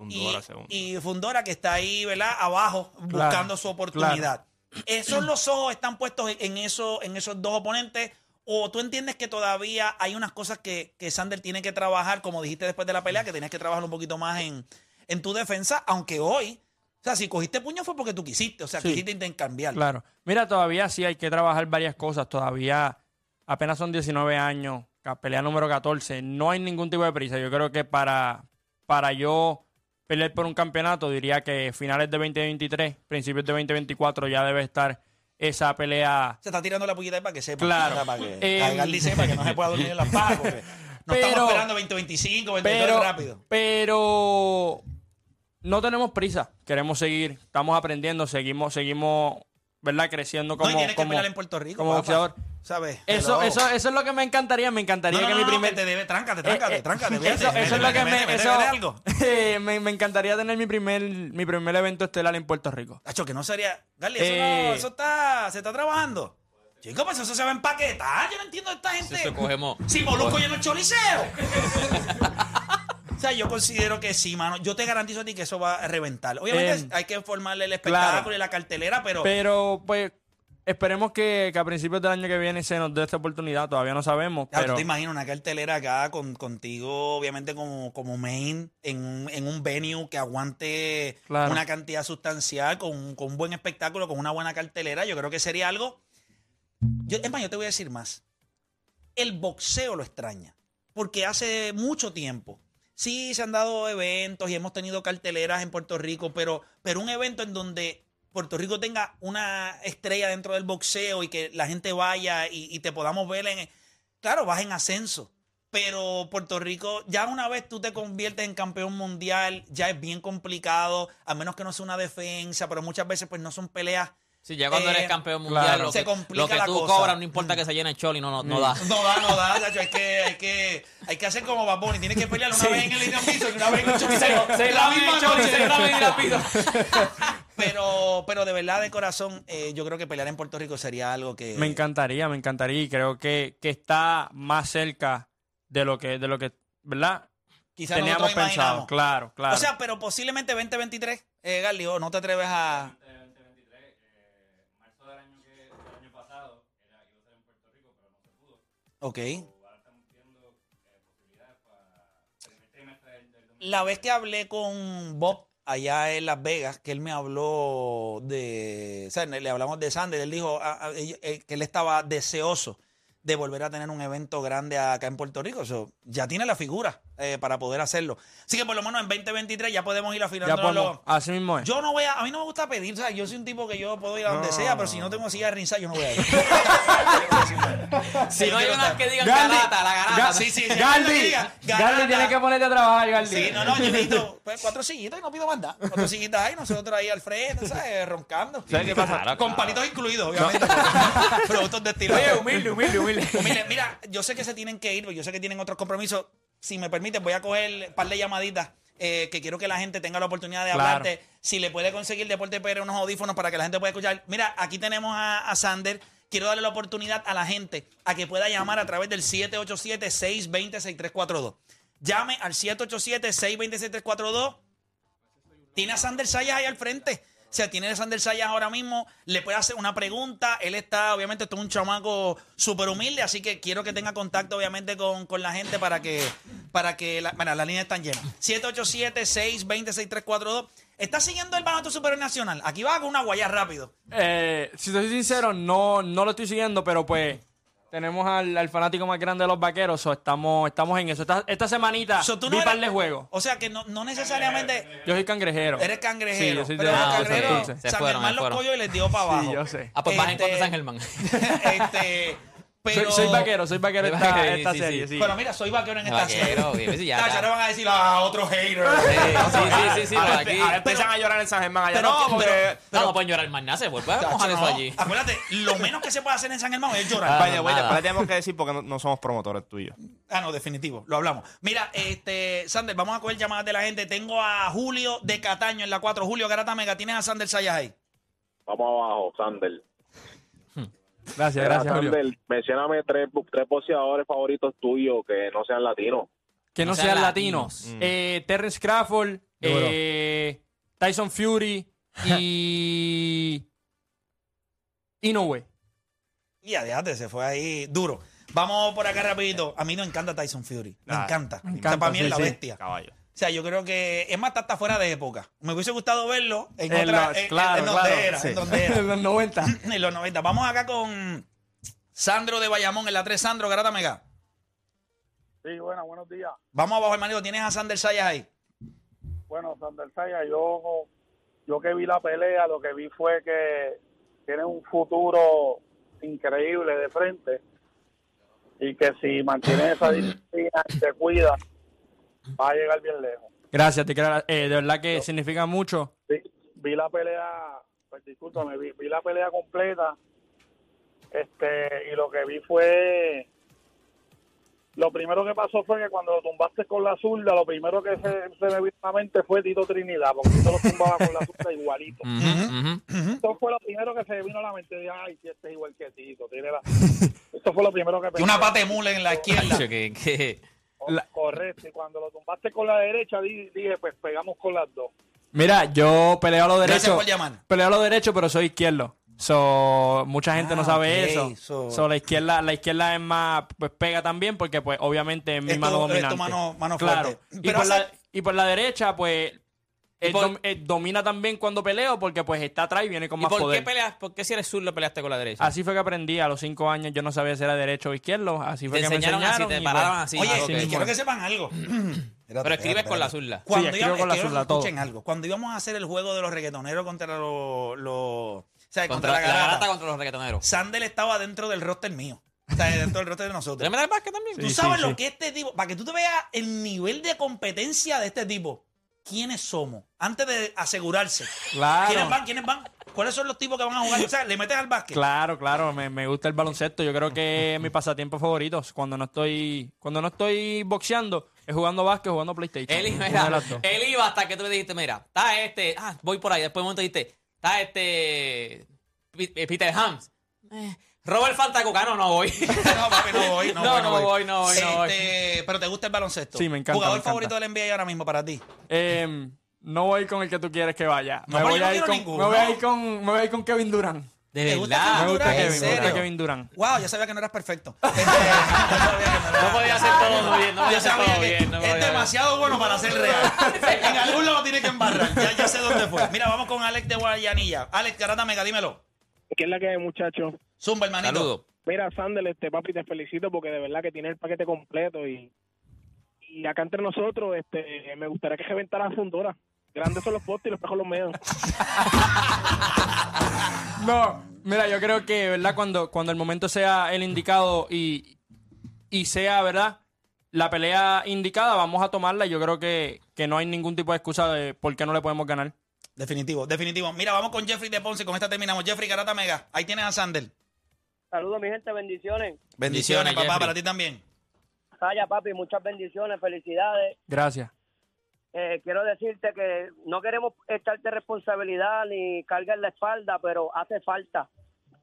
S1: Y, y Fundora que está ahí, ¿verdad? Abajo, buscando su oportunidad. ¿Esos los ojos están puestos en, eso, en esos dos oponentes? ¿O tú entiendes que todavía hay unas cosas que, que Sander tiene que trabajar, como dijiste después de la pelea, que tenías que trabajar un poquito más en, en tu defensa? Aunque hoy, o sea, si cogiste puño fue porque tú quisiste, o sea,
S2: Sí.
S1: quisiste intercambiar.
S2: Claro. Mira, todavía sí hay que trabajar varias cosas. Todavía apenas son 19 años, pelea número 14. No hay ningún tipo de prisa. Yo creo que para, para yo pelear por un campeonato, diría que finales de 2023, principios de 2024 ya debe estar esa pelea.
S1: Se está tirando la puñita ahí para que sepa.
S2: Claro.
S1: para que
S2: Eh,
S1: que no se pueda dormir en pajas. porque No
S2: Pero-
S1: estamos esperando 2025, 2022
S2: Pero,
S1: rápido.
S2: pero no tenemos prisa. Queremos seguir. Estamos aprendiendo. Seguimos, seguimos, ¿verdad? Creciendo como,
S1: no, y tienes que
S2: como,
S1: pelear en Puerto Rico.
S2: como
S1: papá.
S2: boxeador.
S1: ¿Sabes?
S2: Eso, eso, eso es lo que me encantaría. Me encantaría
S1: No, no,
S2: que
S1: no,
S2: mi primer.
S1: que te debe, tráncate, tráncate,
S2: Eh, eh,
S1: tráncate. vete,
S2: eso,
S1: vete,
S2: eso es lo que me, eso-
S1: algo.
S2: eh, me, me encantaría tener mi primer, mi primer evento estelar en Puerto Rico.
S1: Tacho, que no sería. Gali, eso,
S2: Eh.
S1: no, eso está, se está trabajando. Chico, pues eso se va a empaquetar. Yo no entiendo a esta gente.
S4: Eso cogemos.
S1: Si Molusco lleno el choliseo. o sea, yo considero que sí, mano. Yo te garantizo a ti que eso va a reventar. Obviamente
S2: Eh,
S1: hay que formarle el espectáculo
S2: claro.
S1: y la cartelera, pero.
S2: Pero, pues, esperemos que, que a principios del año que viene se nos dé esta oportunidad. Todavía no sabemos.
S1: Claro,
S2: pero
S1: te imaginas una cartelera acá con, contigo, obviamente como, como main, en, un- en un venue que aguante
S2: Claro.
S1: una cantidad sustancial, con, con un buen espectáculo, con una buena cartelera. Yo creo que sería algo. Yo, es más, yo te voy a decir más. El boxeo lo extraña. Porque hace mucho tiempo. Sí, se han dado eventos y hemos tenido carteleras en Puerto Rico, pero, pero un evento en donde Puerto Rico tenga una estrella dentro del boxeo y que la gente vaya y, y te podamos ver en. Claro, vas en ascenso. pero Puerto Rico, ya una vez tú te conviertes en campeón mundial, ya es bien complicado, a menos que no sea una defensa, pero muchas veces pues no son peleas.
S4: Sí, ya cuando
S1: Eh,
S4: eres campeón mundial,
S2: claro.
S4: lo
S1: Se complica
S4: lo que
S1: la
S4: tú
S1: cosa.
S4: cobras, no importa que se llene el choli, no, no, no da.
S1: No da, no da, Nacho, hay que, hay que, hay que hacer como Bad Bunny, tienes que pelear una vez en el Bison y una vez en el Choricero.
S4: Se
S1: la
S4: la
S1: misma
S4: choli,
S1: noche.
S4: se la misma pido.
S1: Pero, pero de verdad, de corazón, eh, yo creo que pelear en Puerto Rico sería algo que...
S2: Me encantaría, me encantaría y creo que, que está más cerca de lo que, de lo que, ¿verdad?
S1: Quizás
S2: Teníamos pensado. Claro, claro.
S1: O sea, pero posiblemente 2023, eh, Garly, ¿o no te atreves a... Ok. La vez que hablé con Bob allá en Las Vegas, que él me habló de, o sea, le hablamos de Sander, él dijo ah, ah, eh, eh, que él estaba deseoso de volver a tener un evento grande acá en Puerto Rico. So, ya tiene la figura eh, para poder hacerlo. Así que por lo menos en 2023 ya podemos ir afilando
S2: podemos, así mismo es.
S1: yo no voy a, a mí no me gusta pedir, o sea, yo soy un tipo que yo puedo ir a donde sea, pero si no tengo silla de rinza, yo no voy a ir.
S4: Si no hay unas que digan
S2: Gandhi,
S4: garata, la garata.
S2: Ga-
S1: Sí, sí, sí,
S2: Galdi, Galdi tiene que ponerte a trabajar, Galdi.
S1: Sí, no, no, yo necesito pues, cuatro sillitas y no pido más nada. Cuatro sillitas ahí, nosotros ahí al frente, ¿sabes? Roncando.
S5: ¿Sabes qué pasa?
S1: Con palitos incluidos, obviamente. Productos de estilo.
S2: Oye, humilde, humilde, humilde.
S1: Humilde, mira, yo sé que se tienen que ir, pero yo sé que tienen otros compromisos. Si me permite, voy a coger un par de llamaditas eh, que quiero que la gente tenga la oportunidad de
S2: Claro.
S1: hablarte. Si le puede conseguir Deporte PR unos audífonos para que la gente pueda escuchar. Mira, aquí tenemos a, a Sander. Quiero darle la oportunidad a la gente a que pueda llamar a través del 787-620-6342. Llame al 787-620-6342. Tiene a Sander Sayas ahí al frente. O sea, tiene a Sander Sayas ahora mismo. Le puede hacer una pregunta. Él está, obviamente, esto es un chamaco súper humilde. Así que quiero que tenga contacto, obviamente, con, con la gente para que. Para que la, bueno, las líneas están llenas. 787-620-6342. ¿Estás siguiendo el Banato Superior Nacional? Aquí va con una guaya rápido.
S2: Eh, si te soy sincero, no, no lo estoy siguiendo, pero pues tenemos al, al fanático más grande de los vaqueros, o estamos, estamos en eso. Esta, esta semanita
S1: So, tú
S2: vi
S1: no
S2: par de juegos.
S1: O sea, que no, no necesariamente.
S2: Yo soy cangrejero.
S1: Eres cangrejero.
S2: Sí, yo soy
S1: pero
S2: de- Santurce.
S4: Se
S1: San
S4: fueron,
S1: Germán los cogió y les dio para abajo.
S2: Sí, yo sé.
S4: Ah, pues bajen
S1: Este-
S4: contra San Germán.
S1: este, pero,
S2: Soy, soy vaquero, soy vaquero esta,
S4: vaquero,
S2: esta
S4: sí,
S2: serie,
S4: sí.
S2: sí.
S1: Pero mira, soy vaquero en esta
S4: Vaquero,
S1: serie.
S4: ya,
S1: ahora van a decir a otro hater.
S4: Sí, sí, sí, sí,
S5: Ahora,
S4: por aquí.
S5: ahora empiezan a llorar en San Germán allá.
S1: pero-
S5: no, porque...
S1: pero-
S4: No, no pueden llorar más nada, se vuelve a
S1: Tacho,
S4: mojar eso
S1: no.
S4: allí.
S1: Acuérdate, lo menos que se puede hacer en San Germán es llorar.
S4: Ah,
S5: Vaya, güey,
S4: nada.
S5: después le tenemos que decir porque no, no somos promotores tuyos.
S1: Ah, no, definitivo, lo hablamos. Mira, este, Sander, vamos a coger llamadas de la gente. Tengo a Julio de Cataño en la 4. Julio Garata Mega, ¿tienes a Sander Sayas ahí?
S6: Vamos abajo, Sander.
S2: Gracias, gracias, Julio.
S6: Mencióname tres, tres boxeadores favoritos tuyos que no sean latinos.
S2: Que no,
S4: No
S2: sean
S4: sean
S2: latinos.
S4: latinos.
S2: Eh, Terrence Crawford, eh, Tyson Fury y... Inoue.
S1: Y déjate, se fue ahí duro. Vamos por acá rapidito. A mí no encanta Tyson Fury. Me
S5: Ah,
S1: encanta.
S2: me
S1: O sea,
S2: encanta,
S1: para mí es
S2: sí,
S1: la
S2: sí.
S1: bestia.
S5: Caballo.
S1: O sea, yo creo que es más, está hasta fuera de época. Me hubiese gustado verlo en,
S2: En
S1: otra.
S2: los-
S1: en-
S2: claro,
S1: en donde
S2: claro,
S1: era.
S2: sí.
S1: En donde era.
S2: En los 90.
S1: en los 90. Vamos acá con Sandro de Bayamón en la 3. Sandro, Garata Mega.
S7: Sí, bueno, buenos días.
S1: Vamos abajo, hermanito. ¿Tienes a Sander Sayas ahí?
S7: Bueno, Sander Saya, yo, yo que vi la pelea, lo que vi fue que tiene un futuro increíble de frente y que si mantiene esa disciplina y se cuida, va a llegar bien lejos.
S2: Gracias, te quiero, eh, de verdad que significa mucho.
S7: Vi, vi la pelea, pues discúlpame, vi, vi la pelea completa este y lo que vi fue lo primero que pasó fue que cuando lo tumbaste con la zurda, lo primero que se, se me vino a la mente fue Tito Trinidad, porque Tito lo tumbaba con la zurda igualito. Esto fue lo primero que se me vino a la mente. Dije, ay, si este es igual que Tito. Tiene la... Esto fue lo primero que
S1: Y
S7: pensé.
S1: una pata de mula en la izquierda.
S4: Tacho, que- que-
S2: La-
S7: Correcto. Y cuando lo tumbaste con la derecha, di- dije, pues pegamos con las dos.
S2: Mira, yo peleo a lo
S1: Gracias
S2: derecho.
S1: por llamar.
S2: Peleo a lo derecho, pero soy izquierdo. So, mucha gente
S1: Ah,
S2: no sabe
S1: ok,
S2: eso.
S1: so-
S2: So, la izquierda, la izquierda es más, pues pega también, porque pues obviamente es mi
S1: Esto-
S2: mano
S1: esto
S2: dominante.
S1: mano- mano
S2: claro.
S1: fuerte.
S2: Y
S1: Pero
S2: por,
S1: hace-
S2: la, y por la derecha, pues él
S4: por-
S2: dom- él domina también cuando peleo, porque pues está atrás y viene con
S4: ¿Y
S2: más
S4: por
S2: poder.
S4: qué peleas? ¿Por qué si eres zurdo peleaste con la derecha?
S2: Así fue que aprendí a los cinco años. Yo no sabía si era derecho o izquierdo. Así fue
S4: Te
S2: que me
S4: enseñaron así,
S2: enseñaron.
S4: te
S2: y,
S4: paraban
S2: pues,
S4: así.
S1: Oye,
S4: Ah,
S1: y quiero que sepan algo.
S4: Pero escribes con la zurda.
S1: Cuando
S2: Sí,
S1: íbamos,
S2: escribo con la
S1: quiero
S2: zurda,
S1: que
S2: todo.
S1: escuchen algo. Cuando íbamos a hacer el juego de los reggaetoneros contra los... los- o sea,
S4: Contra,
S1: contra,
S4: la
S1: la garata,
S4: contra los reggaetoneros.
S1: Sandel estaba dentro del roster mío. O sea, dentro del resto de nosotros.
S4: ¿Le metes el básquet también?
S1: Tú
S2: Sí,
S1: sabes
S2: sí,
S1: lo
S2: sí.
S1: que este tipo, para que tú te veas el nivel de competencia de este tipo. ¿Quiénes somos? Antes de asegurarse.
S2: Claro.
S1: ¿Quiénes van? ¿Quiénes van? ¿Cuáles son los tipos que van a jugar? O sea, le metes al básquet.
S2: Claro, claro, me, me gusta el baloncesto. Yo creo que es mi pasatiempo favorito. Cuando no estoy, cuando no estoy boxeando, es jugando básquet, jugando PlayStation.
S4: Él,
S2: dos.
S4: él iba hasta que tú le dijiste, mira, está este, ah, voy por ahí. Después de un momento dijiste, está este eh, Peter Hams. Eh, Robert Fantacuca, no, no voy.
S1: No, papi, no voy. No,
S4: No,
S1: voy,
S4: no voy, no voy, no voy.
S1: Este, Pero te gusta el baloncesto.
S2: Sí, me encanta,
S1: ¿Jugador
S2: me encanta.
S1: favorito del NBA ahora mismo para ti?
S2: Em, no voy con el que tú quieres que vaya.
S1: No,
S2: me, voy a ir con, me voy a ir con, me voy a ir con Kevin Durant.
S4: De
S1: ¿Te gusta
S4: verdad.
S2: Me gusta Kevin, me gusta? Kevin Durant.
S1: Wow, yo sabía que no eras perfecto. Este, no
S4: No podía hacer todo bien, no podía
S1: Yo
S4: hacer
S1: sabía
S4: todo
S1: que
S4: bien. no
S1: es demasiado bueno para ser real. en algún lado tiene que embarrar. Ya, ya sé dónde fue. Mira, vamos con Alex de Guayanilla. Alex Garata Mega, dímelo.
S7: ¿Qué es la que hay, muchacho?
S1: Zumba, hermanito.
S4: Saludos.
S7: Mira, Sandel, este papi, te felicito porque de verdad que tiene el paquete completo y, y acá entre nosotros, este, me gustaría que reventara la fundora. Grandes son los postes y los pejos los medios.
S2: No, mira, yo creo que, ¿verdad? Cuando, cuando el momento sea el indicado y, y sea, ¿verdad? La pelea indicada, vamos a tomarla. y Yo creo que, que no hay ningún tipo de excusa de por qué no le podemos ganar.
S1: Definitivo, definitivo. Mira, vamos con Jeffrey de Ponce. Con esta terminamos. Jeffrey Garata Mega. Ahí tienes a Sandel.
S8: Saludos, mi gente, bendiciones.
S1: Bendiciones,
S4: Bendiciones,
S1: papá,
S4: Jeffrey.
S1: para ti también.
S8: Saya, papi, muchas bendiciones, felicidades.
S2: Gracias.
S8: Eh, quiero decirte que no queremos echarte responsabilidad ni carga en la espalda, pero hace falta.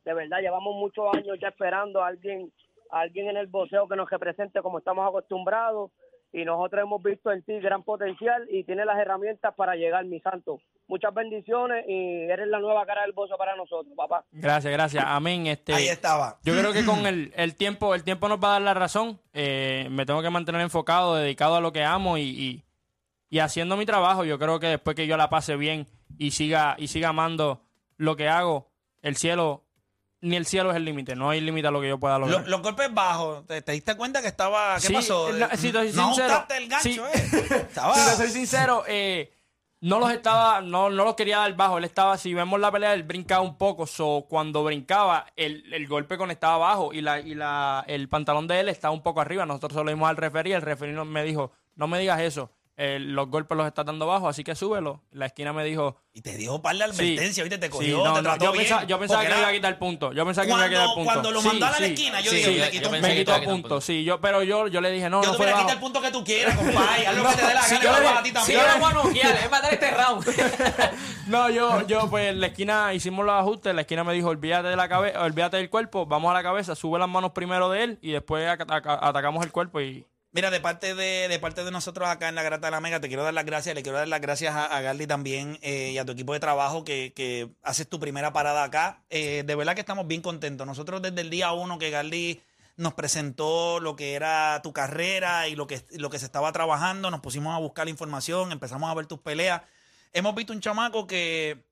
S8: De verdad, llevamos muchos años ya esperando a alguien, a alguien en el boxeo que nos represente como estamos acostumbrados. Y nosotros hemos visto en ti gran potencial y tienes las herramientas para llegar, mi santo. Muchas bendiciones y eres la nueva cara del boxeo para nosotros, papá.
S2: Gracias, gracias. Amén. Este,
S1: Ahí estaba.
S2: Yo creo que con el, el tiempo, el tiempo nos va a dar la razón. Eh, me tengo que mantener enfocado, dedicado a lo que amo y, y, y haciendo mi trabajo. Yo creo que después que yo la pase bien y siga, y siga amando lo que hago, el cielo, ni el cielo es el límite. No hay límite a lo que yo pueda
S1: Lo-
S2: lograr.
S1: los golpes bajos, ¿te, te diste cuenta que estaba. ¿Qué
S2: Sí,
S1: pasó?
S2: no, si te soy
S1: no
S2: sincero,
S1: ajustaste el gancho,
S2: sí.
S1: ¿eh? Estaba.
S2: Si te soy sincero, eh, no los estaba, no, no los quería dar bajo. Él estaba, si vemos la pelea, él brincaba un poco. So, cuando brincaba, el, el golpe conectaba abajo y la, y la, el pantalón de él estaba un poco arriba. Nosotros se lo dimos al referí. El referí me dijo, no me digas eso. Eh, los golpes los estás dando bajo, así que súbelo. La esquina me dijo,
S1: Y te dio par de
S2: sí,
S1: advertencia, ¿viste? Te
S2: sí,
S1: cogió,
S2: no,
S1: te
S2: no,
S1: trató
S2: yo
S1: bien.
S2: pensaba, yo pensaba que me iba a quitar el punto. Yo pensaba que me iba a quitar el
S1: Cuando,
S2: punto.
S1: cuando lo
S2: Sí,
S1: mandó a la
S2: sí.
S1: esquina, yo
S4: Sí,
S1: dije,
S4: yo-
S1: le
S4: yo
S1: quitó un
S4: pensé
S2: Me quitó
S4: te a quitar
S2: punto,
S4: punto.
S2: sí. Yo, pero yo, yo le dije, no,
S1: Yo
S2: no
S1: te
S2: fue
S1: voy a quitar el punto que tú quieras, compadre. Haz lo que te dé la
S2: Sí,
S1: gana,
S2: yo le-
S1: para ti
S2: sí,
S1: también.
S2: yo
S4: a noquear, es matar este round.
S2: No, yo, yo, pues en la esquina hicimos los ajustes. La esquina me dijo, olvídate de la cabeza, olvídate del cuerpo, vamos a la cabeza, sube las manos primero de él y después aca- aca- atacamos el cuerpo y
S1: Mira, de parte de, de parte de nosotros acá en la Grata de la Mega, te quiero dar las gracias, le quiero dar las gracias a, a también eh, y a tu equipo de trabajo que, que haces tu primera parada acá. Eh, de verdad que estamos bien contentos. Nosotros desde el día uno que Garly nos presentó lo que era tu carrera y lo que, lo que se estaba trabajando, nos pusimos a buscar la información, empezamos a ver tus peleas. Hemos visto un chamaco que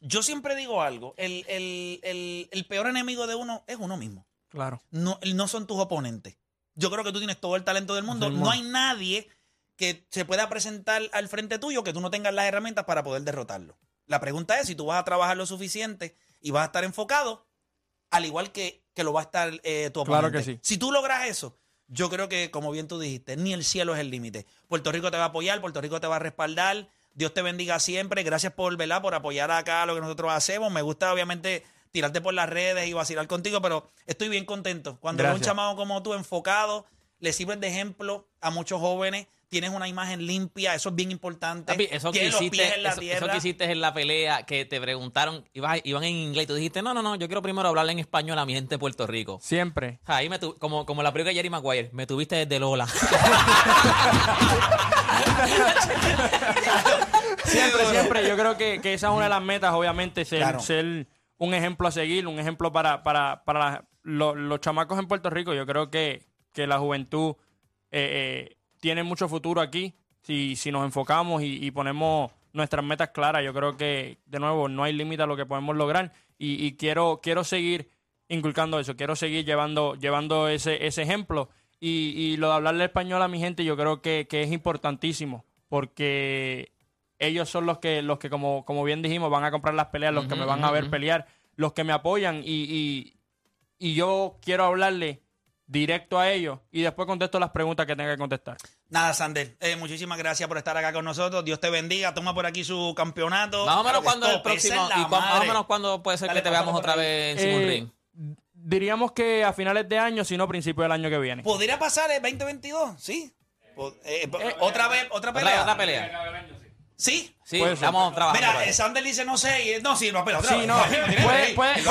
S1: yo siempre digo algo, el, el- el- el peor enemigo de uno es uno mismo
S2: claro.
S1: no, no son tus oponentes. Yo creo que tú tienes todo el talento del mundo. No hay nadie que se pueda presentar al frente tuyo que tú no tengas las herramientas para poder derrotarlo. La pregunta es si tú vas a trabajar lo suficiente y vas a estar enfocado, al igual que, que lo va a estar eh, tu
S2: Claro
S1: oponente.
S2: que sí.
S1: Si tú logras eso, yo creo que, como bien tú dijiste, ni el cielo es el límite. Puerto Rico te va a apoyar, Puerto Rico te va a respaldar. Dios te bendiga siempre. Gracias por, ¿verdad? por apoyar acá lo que nosotros hacemos. Me gusta, obviamente, tirarte por las redes y vacilar contigo, pero estoy bien contento. Cuando veo un chamaco como tú enfocado, le sirves de ejemplo a muchos jóvenes. Tienes una imagen limpia, eso es bien importante.
S4: Papi, eso que,
S1: Tienes los pies
S4: hiciste,
S1: en la
S4: eso, eso que hiciste en la pelea, que te preguntaron, ibas- iban en inglés y tú dijiste, no, no, no, yo quiero primero hablarle en español a mi gente de Puerto Rico.
S2: Siempre.
S4: Ahí me tu- como, como la película de Jerry Maguire, me tuviste desde Lola.
S2: Siempre, siempre. Yo creo que, que esa es una de las metas, obviamente, ser,
S1: Claro.
S2: ser un ejemplo a seguir, un ejemplo para, para, para los chamacos en Puerto Rico. Yo creo que, que la juventud eh, eh, tiene mucho futuro aquí. Si, si nos enfocamos y, y ponemos nuestras metas claras, yo creo que, de nuevo, no hay límite a lo que podemos lograr. Y, y quiero, quiero seguir inculcando eso, quiero seguir llevando, llevando ese, ese ejemplo. Y, y lo de hablarle español a mi gente, yo creo que, que es importantísimo, porque ellos son los que, los que como, como bien dijimos, van a comprar las peleas, los que me van a ver pelear, los que me apoyan y, y, y yo quiero hablarle directo a ellos y después contesto las preguntas que tenga que contestar.
S1: Nada, Sander, eh, muchísimas gracias por estar acá con nosotros. Dios te bendiga. Toma por aquí su campeonato.
S4: Más o menos cuando el próximo. Y más o menos cuando puede ser
S1: Dale,
S4: que te veamos otra vez en un
S2: Eh,
S4: ring.
S2: Diríamos que a finales de año, si no principios del año que viene.
S1: ¿Podría pasar el 2022? Sí. Eh, po- otra vez, otra
S4: Otra,
S1: pelea.
S4: otra pelea.
S1: Sí.
S4: Sí,
S2: Puede ser.
S4: estamos trabajando.
S1: Mira,
S4: para
S1: eh,
S4: eso.
S1: Sander dice no sé. y- No, sí, no, espera, otra
S2: Sí,
S1: vez.
S2: no, puede- puede- puede ser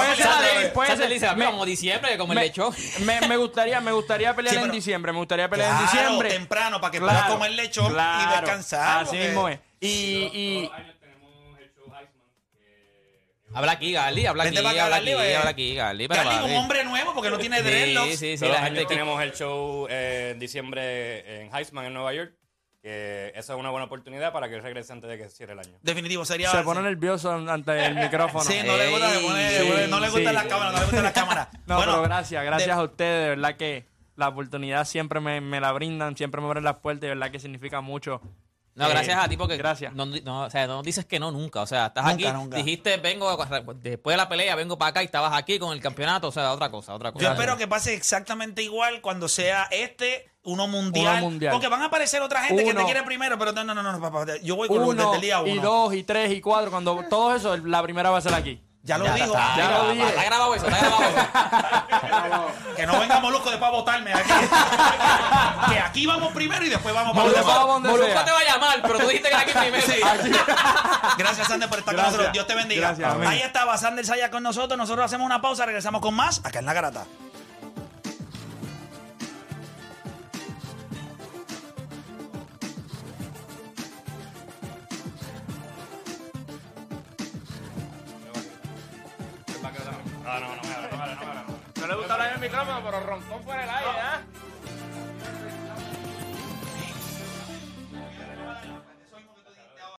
S2: puede
S4: Sander dice, como diciembre, como el
S2: me,
S4: lechón.
S2: me, me gustaría, me gustaría pelear
S1: Sí,
S2: en
S1: pero-
S2: diciembre, me gustaría pelear en diciembre.
S1: temprano, para que puedas comer lechón y descansar,
S2: Así
S1: porque-
S2: mismo es. Y, y
S4: Habla aquí, Gali, habla aquí,
S1: Vente para acá,
S4: habla
S1: Gali,
S4: aquí,
S1: ve.
S4: habla aquí, Gali. pero
S1: Carly,
S4: papi.
S1: un hombre nuevo porque no tiene
S4: Sí,
S1: dreadlocks.
S4: sí, sí,
S9: Todos
S4: la
S9: los
S4: gente
S9: años
S4: que-
S9: tenemos el show eh, en diciembre en Heisman en Nueva York. Que esa es una buena oportunidad para que regrese antes de que cierre el año.
S1: Definitivo, sería.
S2: se pone nervioso ante el micrófono.
S1: Sí, no le gusta, no le gustan
S2: sí.
S1: las cámaras, no le gustan las cámaras.
S2: No,
S1: Bueno,
S2: pero gracias, gracias
S1: de-
S2: a ustedes, de verdad que la oportunidad siempre me, me la brindan, siempre me abren las puertas, de verdad que significa mucho.
S4: No,
S2: Eh,
S4: gracias a ti porque
S2: Gracias.
S4: No, no, o sea, no dices que no nunca. O sea, estás
S1: Nunca,
S4: aquí,
S1: nunca.
S4: dijiste, vengo, después de la pelea, vengo para acá y estabas aquí con el campeonato. O sea, otra cosa, otra cosa.
S1: Yo espero que pase exactamente igual cuando sea este, uno mundial.
S2: Uno mundial.
S1: Porque van a aparecer otra gente que te quiere primero, pero no, no, no, no, papá. Yo voy con uno,
S2: Uno,
S1: desde el día uno.
S2: y dos, y tres, y cuatro, cuando todo eso, la primera va a ser aquí.
S1: Ya lo
S4: Ya
S1: dijo.
S4: está,
S2: ya lo dije.
S4: Está grabado eso, está grabado eso.
S1: Que no venga Molusco después a votarme aquí. que aquí vamos primero y después vamos para
S2: Molusco
S4: Molusco te va a llamar, pero tú dijiste que era aquí primero.
S1: Gracias, Sander, por estar
S2: Gracias.
S1: con nosotros. Dios te bendiga.
S2: Gracias.
S1: Ahí estaba Sander Saya con nosotros. Nosotros hacemos una pausa, regresamos con más acá en La Garata.
S2: mi pero roncón por el aire, ¿ah? ¿eh?